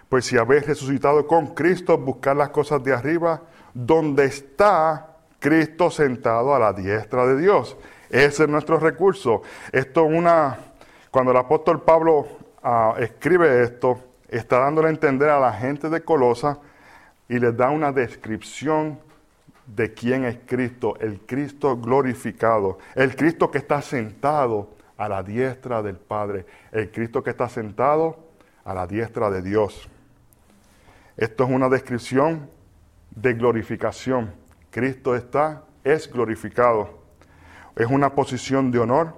S1: pues si habéis resucitado con Cristo, buscar las cosas de arriba, donde está Cristo sentado a la diestra de Dios. Ese es nuestro recurso. Esto es una, cuando el apóstol Pablo escribe esto, está dándole a entender a la gente de Colosa y les da una descripción de quién es Cristo, el Cristo glorificado, el Cristo que está sentado a la diestra del Padre, el Cristo que está sentado a la diestra de Dios. Esto es una descripción de glorificación. Cristo está, es glorificado. Es una posición de honor,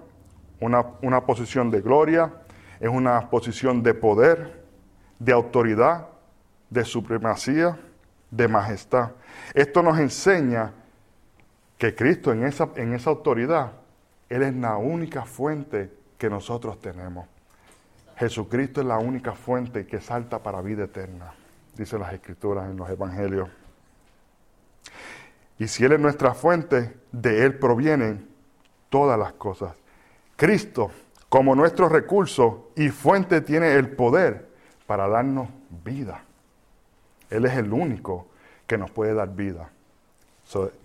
S1: una, una posición de gloria, es una posición de poder, de autoridad, de supremacía, de majestad. Esto nos enseña que Cristo en esa, en esa autoridad, Él es la única fuente que nosotros tenemos. Jesucristo es la única fuente que salta para vida eterna, dicen las Escrituras en los Evangelios. Y si Él es nuestra fuente, de Él provienen todas las cosas. Cristo como nuestro recurso y fuente tiene el poder para darnos vida. Él es el único que nos puede dar vida.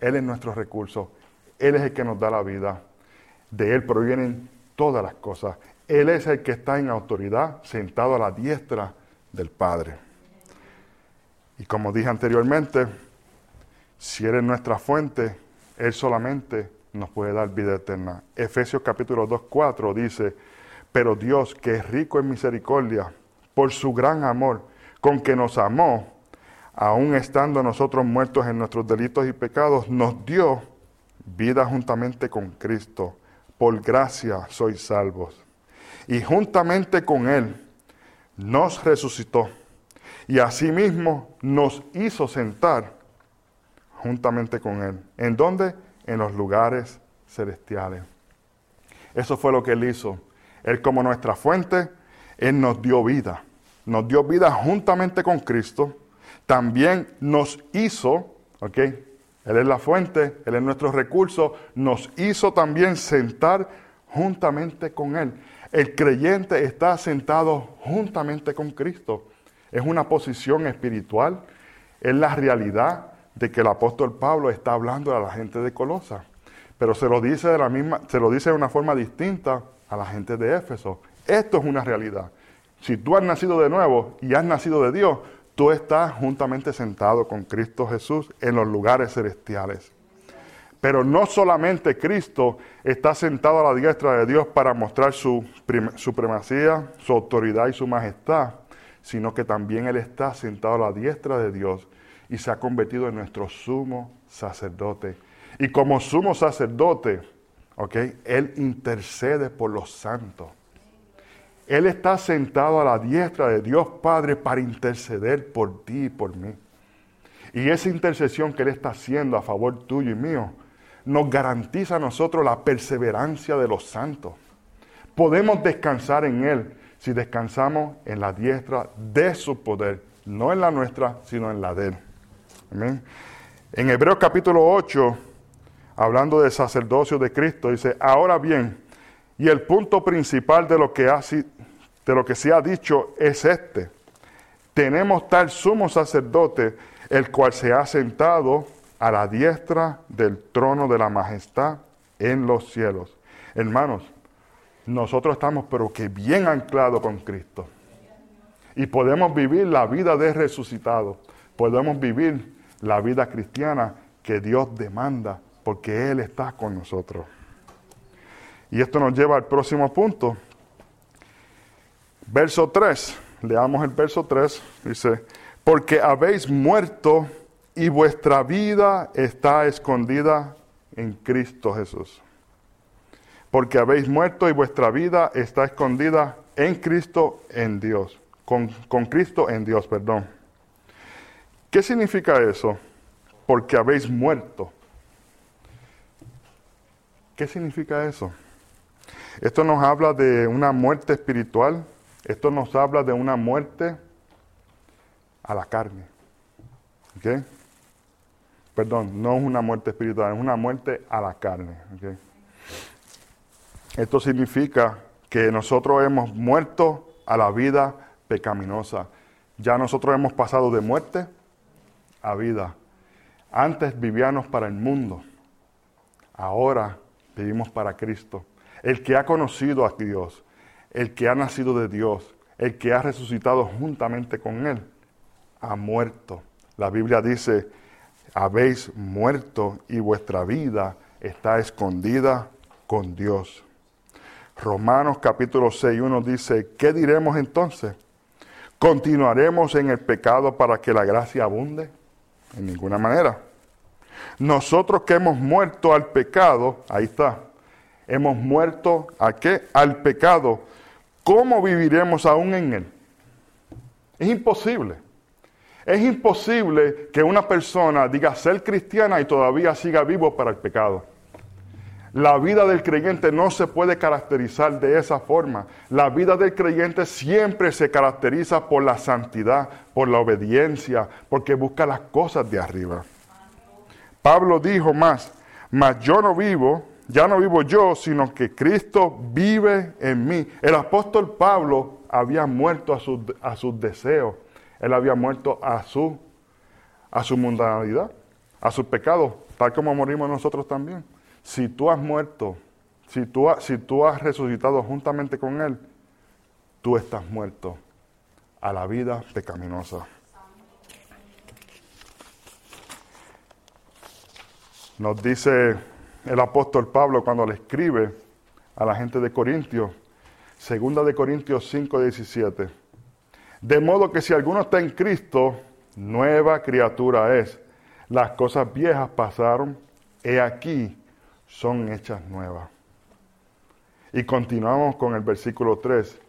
S1: él es nuestro recurso, Él es el que nos da la vida, de Él provienen todas las cosas. Él es el que está en autoridad, sentado a la diestra del Padre. Y como dije anteriormente, si Él es nuestra fuente, Él solamente nos puede dar vida eterna. Efesios capítulo 2, 4 dice, pero Dios, que es rico en misericordia, por su gran amor, con que nos amó, aun estando nosotros muertos en nuestros delitos y pecados, nos dio vida juntamente con Cristo. Por gracia sois salvos. Y juntamente con Él nos resucitó. Y asimismo nos hizo sentar juntamente con Él. ¿En dónde? En los lugares celestiales. Eso fue lo que Él hizo. Él como nuestra fuente, Él nos dio vida. Nos dio vida juntamente con Cristo. También nos hizo, ¿ok? Él es la fuente, Él es nuestro recurso, nos hizo también sentar juntamente con Él. El creyente está sentado juntamente con Cristo. Es una posición espiritual, es la realidad de que el apóstol Pablo está hablando a la gente de Colosa. Pero se lo dice de la misma, se lo dice de una forma distinta a la gente de Éfeso. Esto es una realidad. Si tú has nacido de nuevo y has nacido de Dios, tú estás juntamente sentado con Cristo Jesús en los lugares celestiales. Pero no solamente Cristo está sentado a la diestra de Dios para mostrar su supremacía, su autoridad y su majestad, sino que también Él está sentado a la diestra de Dios y se ha convertido en nuestro sumo sacerdote. Y como sumo sacerdote, él intercede por los santos. Él está sentado a la diestra de Dios Padre para interceder por ti y por mí. Y esa intercesión que Él está haciendo a favor tuyo y mío nos garantiza a nosotros la perseverancia de los santos. Podemos descansar en Él si descansamos en la diestra de su poder, no en la nuestra, sino en la de Él. En Hebreos capítulo 8 hablando del sacerdocio de Cristo, dice, ahora bien, y el punto principal de lo que, ha, de lo que se ha dicho es este, tenemos tal sumo sacerdote, el cual se ha sentado a la diestra del trono de la majestad en los cielos. Hermanos, nosotros estamos pero que bien anclados con Cristo. Y podemos vivir la vida de resucitado. Podemos vivir la vida cristiana que Dios demanda porque Él está con nosotros. Y esto nos lleva al próximo punto. Verso 3, leamos el verso 3, dice, porque habéis muerto y vuestra vida está escondida en Cristo Jesús. Porque habéis muerto y vuestra vida está escondida en Cristo, en Dios. Con, con Cristo en Dios, perdón. ¿Qué significa eso? Porque habéis muerto. ¿Qué significa eso? Esto nos habla de una muerte espiritual, esto nos habla de una muerte a la carne. ¿Ok? Perdón, no es una muerte espiritual, es una muerte a la carne. Esto significa que nosotros hemos muerto a la vida pecaminosa. Ya nosotros hemos pasado de muerte a vida. Antes vivíamos para el mundo. Ahora vivimos para Cristo. El que ha conocido a Dios, el que ha nacido de Dios, el que ha resucitado juntamente con Él, ha muerto. La Biblia dice, habéis muerto y vuestra vida está escondida con Dios. Romanos capítulo 6, 1 dice, ¿qué diremos entonces? ¿Continuaremos en el pecado para que la gracia abunde? En ninguna manera. Nosotros que hemos muerto al pecado, ahí está, hemos muerto a qué? Al pecado. ¿Cómo viviremos aún en él? Es imposible. Es imposible que una persona diga ser cristiana y todavía siga vivo para el pecado. La vida del creyente no se puede caracterizar de esa forma. La vida del creyente siempre se caracteriza por la santidad, por la obediencia, porque busca las cosas de arriba. Pablo dijo más, mas yo no vivo, ya no vivo yo, sino que Cristo vive en mí. El apóstol Pablo había muerto a, sus deseos, él había muerto a su, a su mundanalidad, a sus pecados, tal como morimos nosotros también. Si tú has muerto, si tú, si tú has resucitado juntamente con Él, tú estás muerto a la vida pecaminosa. Nos dice el apóstol Pablo cuando le escribe a la gente de Corintios, segunda de Corintios 5, 17. De modo que si alguno está en Cristo, nueva criatura es. Las cosas viejas pasaron, he aquí, son hechas nuevas. Y continuamos con el versículo 3.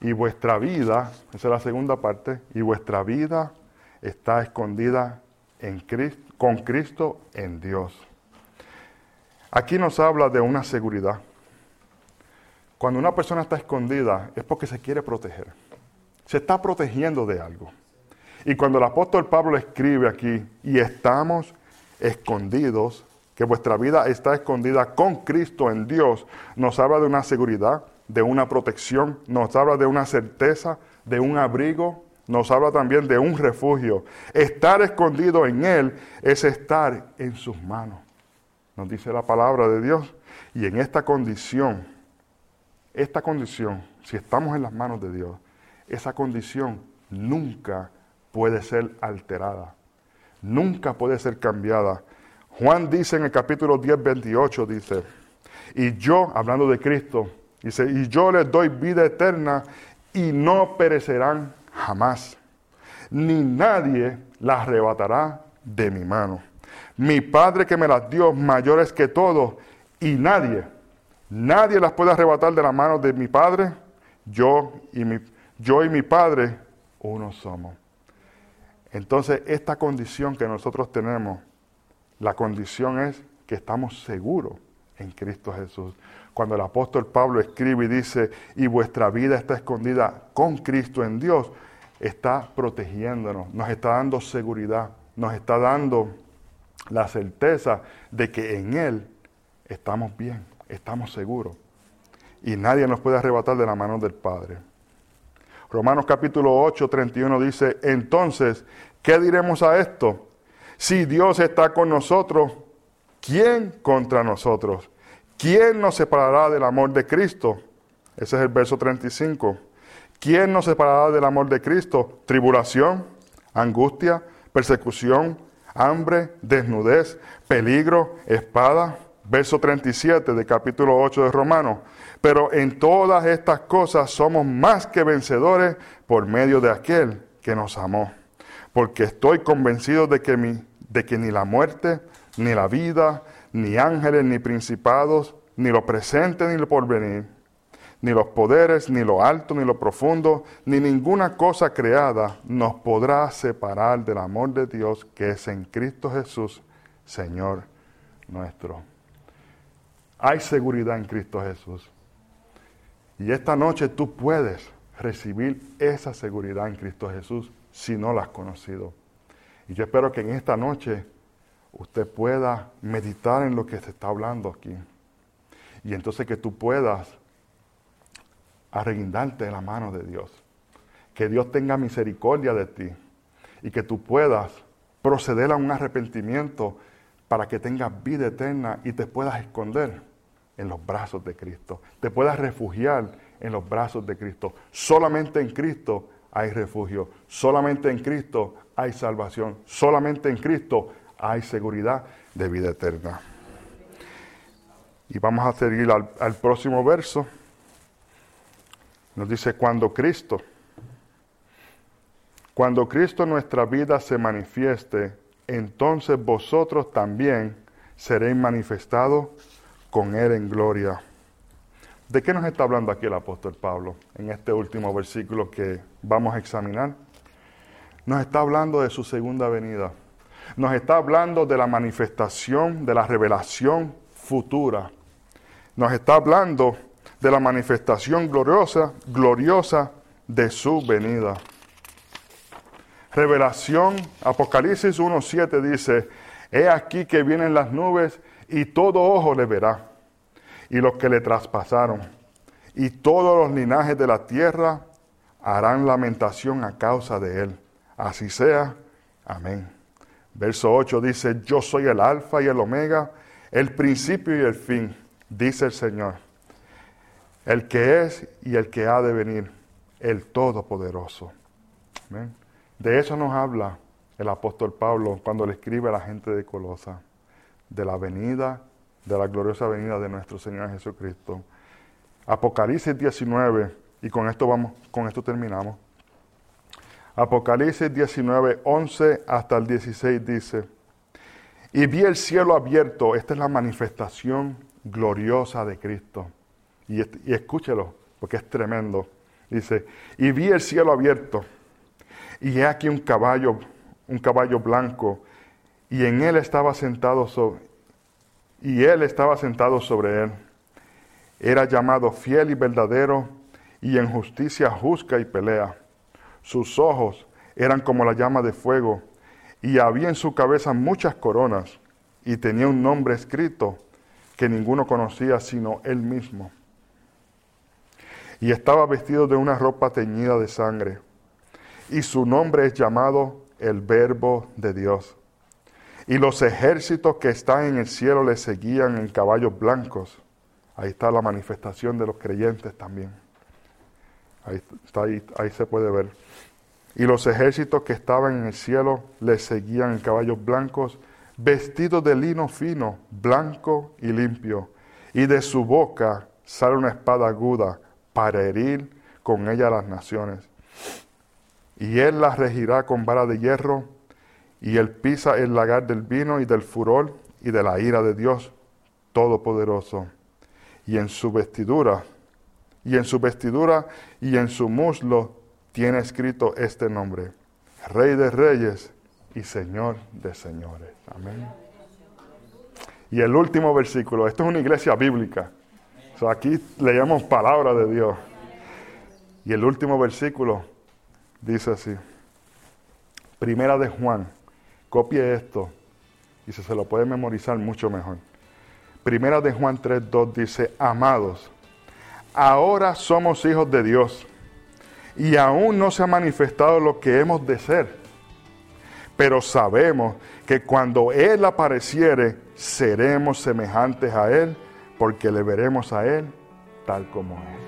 S1: Y vuestra vida, esa es la segunda parte, y vuestra vida está escondida en Cristo, con Cristo en Dios. Aquí nos habla de una seguridad. Cuando una persona está escondida es porque se quiere proteger. Se está protegiendo de algo. Y cuando el apóstol Pablo escribe aquí, y estamos escondidos, que vuestra vida está escondida con Cristo en Dios, nos habla de una seguridad, de una protección, nos habla de una certeza, de un abrigo, nos habla también de un refugio. Estar escondido en Él es estar en sus manos, nos dice la palabra de Dios. Y en esta condición, esta condición, si estamos en las manos de Dios, esa condición nunca puede ser alterada, nunca puede ser cambiada. Juan dice en el capítulo 10, 28, dice, y yo, hablando de Cristo, dice, y yo les doy vida eterna y no perecerán jamás, ni nadie las arrebatará de mi mano. Mi Padre que me las dio, mayores que todos, y nadie, nadie las puede arrebatar de la mano de mi Padre, yo y mi, yo y mi Padre, uno somos. Entonces, esta condición que nosotros tenemos, la condición es que estamos seguros en Cristo Jesús. Cuando el apóstol Pablo escribe y dice, y vuestra vida está escondida con Cristo en Dios, está protegiéndonos, nos está dando seguridad, nos está dando la certeza de que en Él estamos bien, estamos seguros. Y nadie nos puede arrebatar de la mano del Padre. Romanos capítulo 8, 31 dice, entonces, ¿qué diremos a esto? Si Dios está con nosotros, ¿quién contra nosotros? ¿Quién nos separará del amor de Cristo? Ese es el verso 35. ¿Quién nos separará del amor de Cristo? Tribulación, angustia, persecución, hambre, desnudez, peligro, espada. Verso 37 del capítulo 8 de Romanos. Pero en todas estas cosas somos más que vencedores por medio de aquel que nos amó. Porque estoy convencido de que, mi, de que ni la muerte, ni la vida, ni ángeles, ni principados, ni lo presente, ni lo porvenir, ni los poderes, ni lo alto, ni lo profundo, ni ninguna cosa creada nos podrá separar del amor de Dios que es en Cristo Jesús, Señor nuestro. Hay seguridad en Cristo Jesús. Y esta noche tú puedes recibir esa seguridad en Cristo Jesús si no la has conocido. Y yo espero que en esta noche usted pueda meditar en lo que se está hablando aquí. Y entonces que tú puedas arreguindarte de la mano de Dios. Que Dios tenga misericordia de ti y que tú puedas proceder a un arrepentimiento para que tengas vida eterna y te puedas esconder en los brazos de Cristo. Te puedas refugiar en los brazos de Cristo. Solamente en Cristo hay refugio. Solamente en Cristo hay salvación. Solamente en Cristo hay seguridad de vida eterna. Y vamos a seguir al, próximo verso. Nos dice, cuando Cristo, cuando Cristo en nuestra vida se manifieste, entonces vosotros también seréis manifestados con Él en gloria. ¿De qué nos está hablando aquí el apóstol Pablo en este último versículo que vamos a examinar? Nos está hablando de su segunda venida. Nos está hablando de la manifestación, de la revelación futura. Nos está hablando de la manifestación gloriosa, gloriosa de su venida. Revelación, Apocalipsis 1.7 dice, He aquí que vienen las nubes y todo ojo le verá, y los que le traspasaron, y todos los linajes de la tierra harán lamentación a causa de él. Así sea. Amén. Verso 8 dice, yo soy el alfa y el omega, el principio y el fin, dice el Señor, el que es y el que ha de venir, el Todopoderoso. De eso nos habla el apóstol Pablo cuando le escribe a la gente de Colosa, de la venida, de la gloriosa venida de nuestro Señor Jesucristo. Apocalipsis 19, y con esto vamos, con esto terminamos. Apocalipsis 19, 11 hasta el 16 dice, y vi el cielo abierto, esta es la manifestación gloriosa de Cristo. Y, y escúchelo, porque es tremendo. Dice, y vi el cielo abierto, y he aquí un caballo, un caballo blanco, y en él estaba sentado sobre, y él estaba sentado sobre él. Era llamado fiel y verdadero, y en justicia juzga y pelea. Sus ojos eran como la llama de fuego, y había en su cabeza muchas coronas, y tenía un nombre escrito que ninguno conocía sino él mismo. Y estaba vestido de una ropa teñida de sangre, y su nombre es llamado el Verbo de Dios. Y los ejércitos que están en el cielo le seguían en caballos blancos. Ahí está la manifestación de los creyentes también. Ahí, está, ahí, ahí se puede ver. Y los ejércitos que estaban en el cielo le seguían en caballos blancos, vestidos de lino fino, blanco y limpio. Y de su boca sale una espada aguda para herir con ella a las naciones. Y él las regirá con vara de hierro, y él pisa el lagar del vino y del furor y de la ira de Dios Todopoderoso. Y en su vestidura, y en su vestidura y en su muslo tiene escrito este nombre, Rey de Reyes y Señor de Señores. Amén. Y el último versículo, esto es una iglesia bíblica. aquí leemos palabra de Dios. Y el último versículo dice así. Primera de Juan, copie esto y se, lo puede memorizar mucho mejor. Primera de Juan 3.2 dice, amados, ahora somos hijos de Dios y aún no se ha manifestado lo que hemos de ser. Pero sabemos que cuando Él apareciere, seremos semejantes a Él, porque le veremos a Él tal como es.